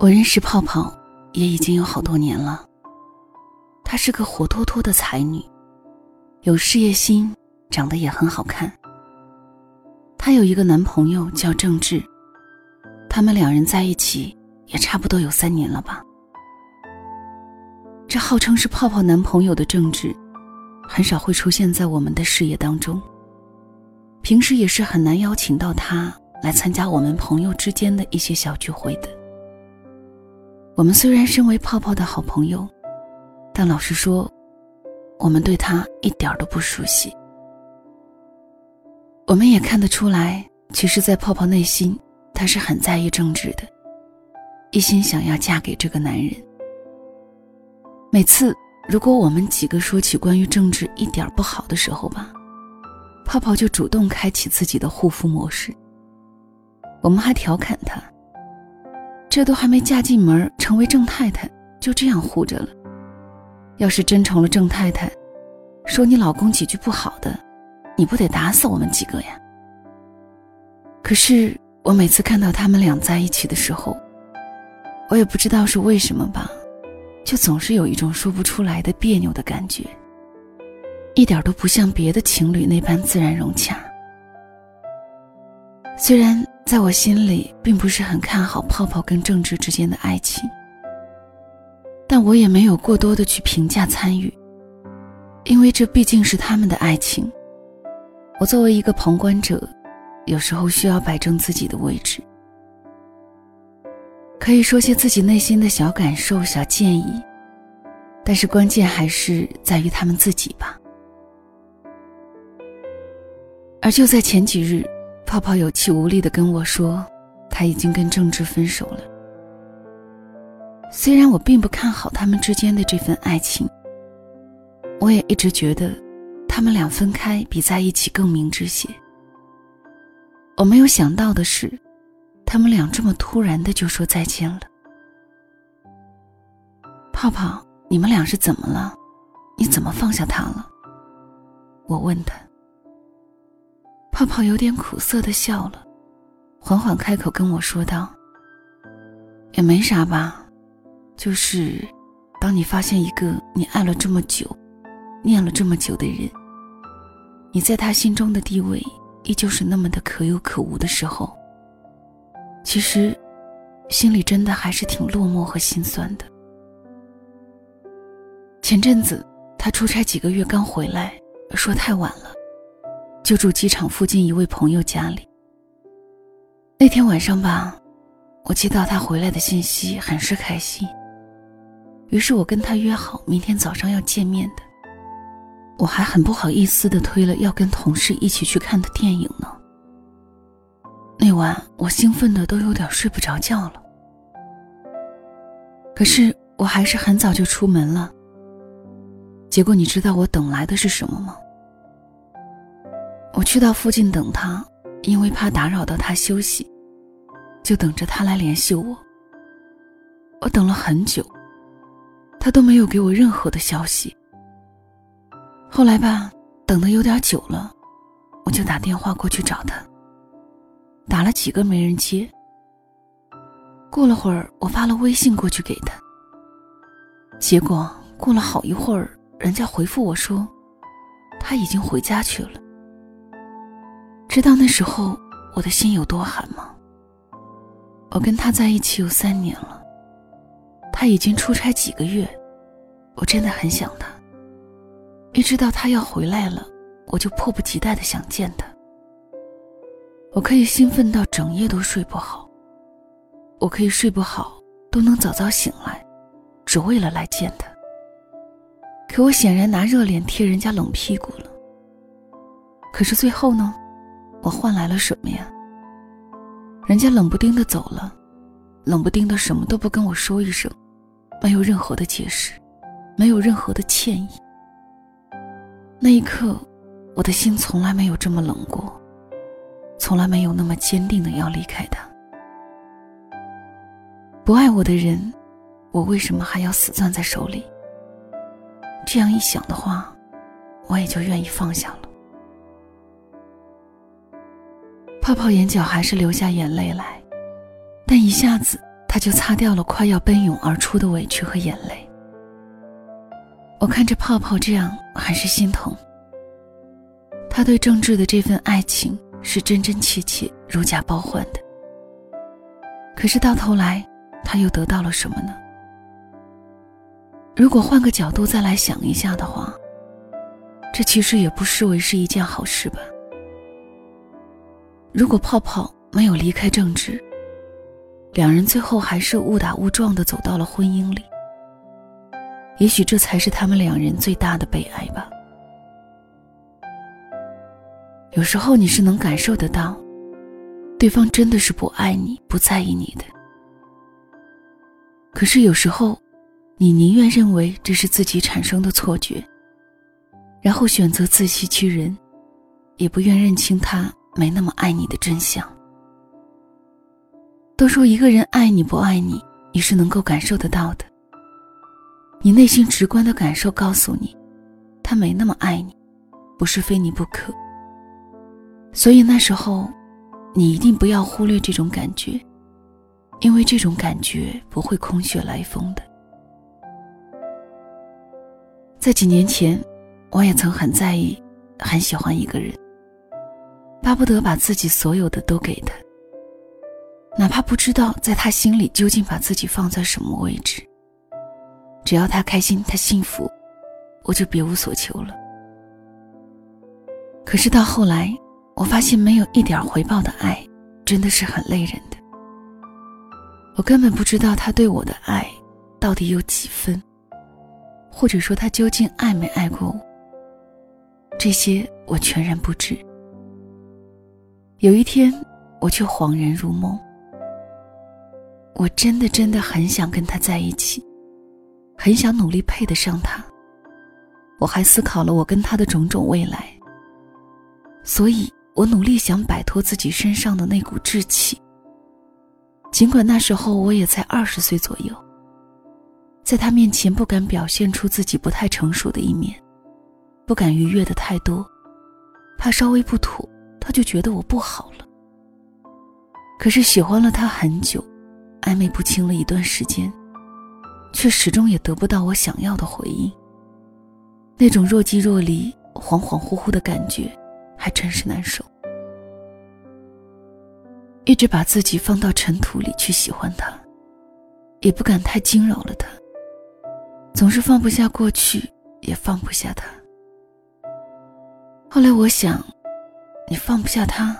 我认识泡泡也已经有好多年了。她是个活脱脱的才女，有事业心，长得也很好看。她有一个男朋友叫郑智，他们两人在一起也差不多有三年了吧。这号称是泡泡男朋友的郑智，很少会出现在我们的视野当中。平时也是很难邀请到他来参加我们朋友之间的一些小聚会的。我们虽然身为泡泡的好朋友，但老实说，我们对他一点都不熟悉。我们也看得出来，其实，在泡泡内心，他是很在意政治的，一心想要嫁给这个男人。每次如果我们几个说起关于政治一点不好的时候吧，泡泡就主动开启自己的护肤模式。我们还调侃他：“这都还没嫁进门，成为郑太太，就这样护着了。要是真成了郑太太，说你老公几句不好的，你不得打死我们几个呀？”可是我每次看到他们俩在一起的时候，我也不知道是为什么吧，就总是有一种说不出来的别扭的感觉。一点都不像别的情侣那般自然融洽。虽然在我心里并不是很看好泡泡跟政治之间的爱情，但我也没有过多的去评价参与，因为这毕竟是他们的爱情。我作为一个旁观者，有时候需要摆正自己的位置，可以说些自己内心的小感受、小建议，但是关键还是在于他们自己吧。而就在前几日，泡泡有气无力的跟我说，他已经跟郑智分手了。虽然我并不看好他们之间的这份爱情，我也一直觉得，他们俩分开比在一起更明智些。我没有想到的是，他们俩这么突然的就说再见了。泡泡，你们俩是怎么了？你怎么放下他了？我问他。泡泡有点苦涩的笑了，缓缓开口跟我说道：“也没啥吧，就是，当你发现一个你爱了这么久、念了这么久的人，你在他心中的地位依旧是那么的可有可无的时候，其实，心里真的还是挺落寞和心酸的。前阵子他出差几个月刚回来，说太晚了。”就住机场附近一位朋友家里。那天晚上吧，我接到他回来的信息，很是开心。于是我跟他约好明天早上要见面的。我还很不好意思的推了要跟同事一起去看的电影呢。那晚我兴奋的都有点睡不着觉了。可是我还是很早就出门了。结果你知道我等来的是什么吗？我去到附近等他，因为怕打扰到他休息，就等着他来联系我。我等了很久，他都没有给我任何的消息。后来吧，等的有点久了，我就打电话过去找他。打了几个没人接。过了会儿，我发了微信过去给他。结果过了好一会儿，人家回复我说，他已经回家去了。知道那时候我的心有多寒吗？我跟他在一起有三年了，他已经出差几个月，我真的很想他。一知道他要回来了，我就迫不及待的想见他。我可以兴奋到整夜都睡不好，我可以睡不好都能早早醒来，只为了来见他。可我显然拿热脸贴人家冷屁股了。可是最后呢？我换来了什么呀？人家冷不丁的走了，冷不丁的什么都不跟我说一声，没有任何的解释，没有任何的歉意。那一刻，我的心从来没有这么冷过，从来没有那么坚定的要离开他。不爱我的人，我为什么还要死攥在手里？这样一想的话，我也就愿意放下了。泡泡眼角还是流下眼泪来，但一下子他就擦掉了快要奔涌而出的委屈和眼泪。我看着泡泡这样，很是心疼。他对郑智的这份爱情是真真切切、如假包换的。可是到头来，他又得到了什么呢？如果换个角度再来想一下的话，这其实也不失为是一件好事吧。如果泡泡没有离开正直，两人最后还是误打误撞的走到了婚姻里，也许这才是他们两人最大的悲哀吧。有时候你是能感受得到，对方真的是不爱你、不在意你的。可是有时候，你宁愿认为这是自己产生的错觉，然后选择自欺欺人，也不愿认清他没那么爱你的真相。都说一个人爱你不爱你，你是能够感受得到的。你内心直观的感受告诉你，他没那么爱你，不是非你不可。所以那时候，你一定不要忽略这种感觉，因为这种感觉不会空穴来风的。在几年前，我也曾很在意、很喜欢一个人，巴不得把自己所有的都给他，哪怕不知道在他心里究竟把自己放在什么位置。只要他开心、他幸福，我就别无所求了。可是到后来，我发现没有一点回报的爱，真的是很累人的。我根本不知道他对我的爱到底有几分，或者说他究竟爱没爱过我。这些我全然不知。有一天，我却恍然如梦。我真的真的很想跟他在一起，很想努力配得上他。我还思考了我跟他的种种未来，所以。我努力想摆脱自己身上的那股稚气。尽管那时候我也才二十岁左右，在他面前不敢表现出自己不太成熟的一面，不敢逾越的太多，怕稍微不妥他就觉得我不好了。可是喜欢了他很久，暧昧不清了一段时间，却始终也得不到我想要的回应。那种若即若离、恍恍惚惚的感觉。还真是难受，一直把自己放到尘土里去喜欢他，也不敢太惊扰了他。总是放不下过去，也放不下他。后来我想，你放不下他，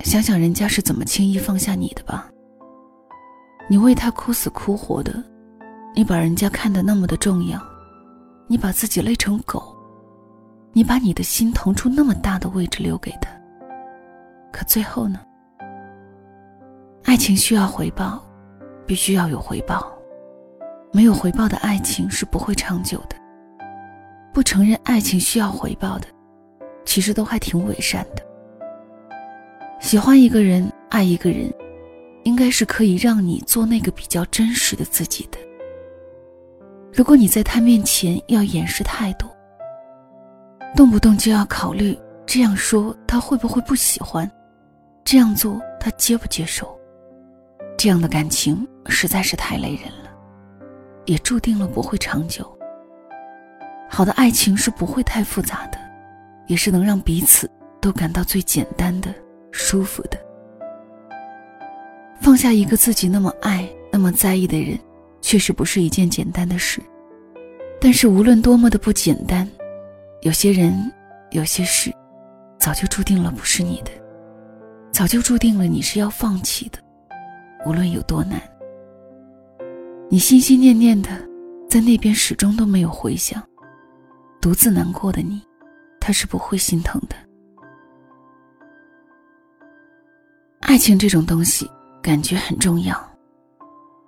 想想人家是怎么轻易放下你的吧。你为他哭死哭活的，你把人家看得那么的重要，你把自己累成狗。你把你的心腾出那么大的位置留给他，可最后呢？爱情需要回报，必须要有回报。没有回报的爱情是不会长久的。不承认爱情需要回报的，其实都还挺伪善的。喜欢一个人，爱一个人，应该是可以让你做那个比较真实的自己的。如果你在他面前要掩饰太多，动不动就要考虑这样说他会不会不喜欢，这样做他接不接受，这样的感情实在是太累人了，也注定了不会长久。好的爱情是不会太复杂的，也是能让彼此都感到最简单的、舒服的。放下一个自己那么爱、那么在意的人，确实不是一件简单的事。但是无论多么的不简单。有些人，有些事，早就注定了不是你的，早就注定了你是要放弃的，无论有多难。你心心念念的，在那边始终都没有回响，独自难过的你，他是不会心疼的。爱情这种东西，感觉很重要，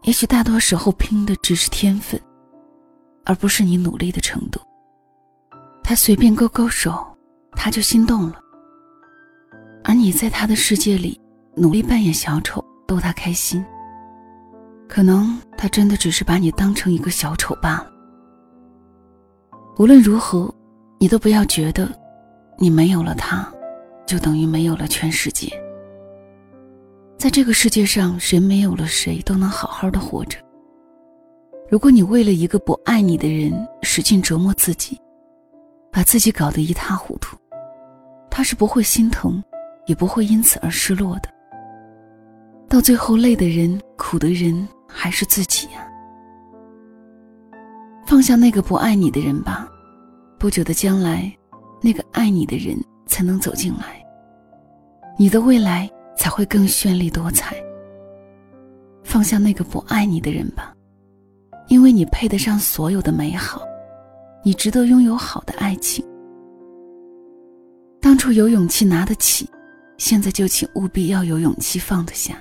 也许大多时候拼的只是天分，而不是你努力的程度。他随便勾勾手，他就心动了。而你在他的世界里努力扮演小丑，逗他开心。可能他真的只是把你当成一个小丑罢了。无论如何，你都不要觉得，你没有了他，就等于没有了全世界。在这个世界上，谁没有了谁都能好好的活着。如果你为了一个不爱你的人使劲折磨自己，把自己搞得一塌糊涂，他是不会心疼，也不会因此而失落的。到最后，累的人、苦的人还是自己呀。放下那个不爱你的人吧，不久的将来，那个爱你的人才能走进来，你的未来才会更绚丽多彩。放下那个不爱你的人吧，因为你配得上所有的美好，你值得拥有好的爱情。当初有勇气拿得起，现在就请务必要有勇气放得下。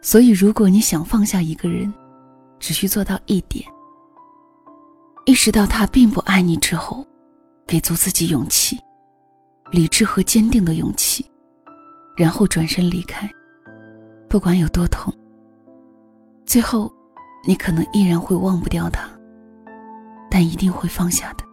所以，如果你想放下一个人，只需做到一点：意识到他并不爱你之后，给足自己勇气，理智和坚定的勇气，然后转身离开。不管有多痛，最后，你可能依然会忘不掉他，但一定会放下的。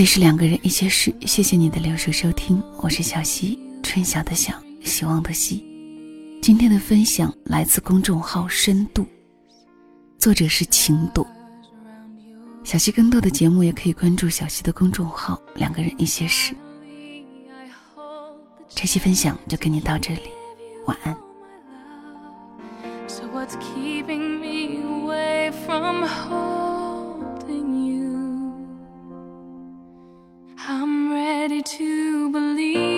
这是两个人一些事谢谢你的留守收听我是小溪春晓的晓希望的希。今天的分享来自公众号深度作者是情朵小溪更多的节目也可以关注小溪的公众号两个人一些事。这期分享就跟你到这里晚安。So what's keeping me away from home? to believe.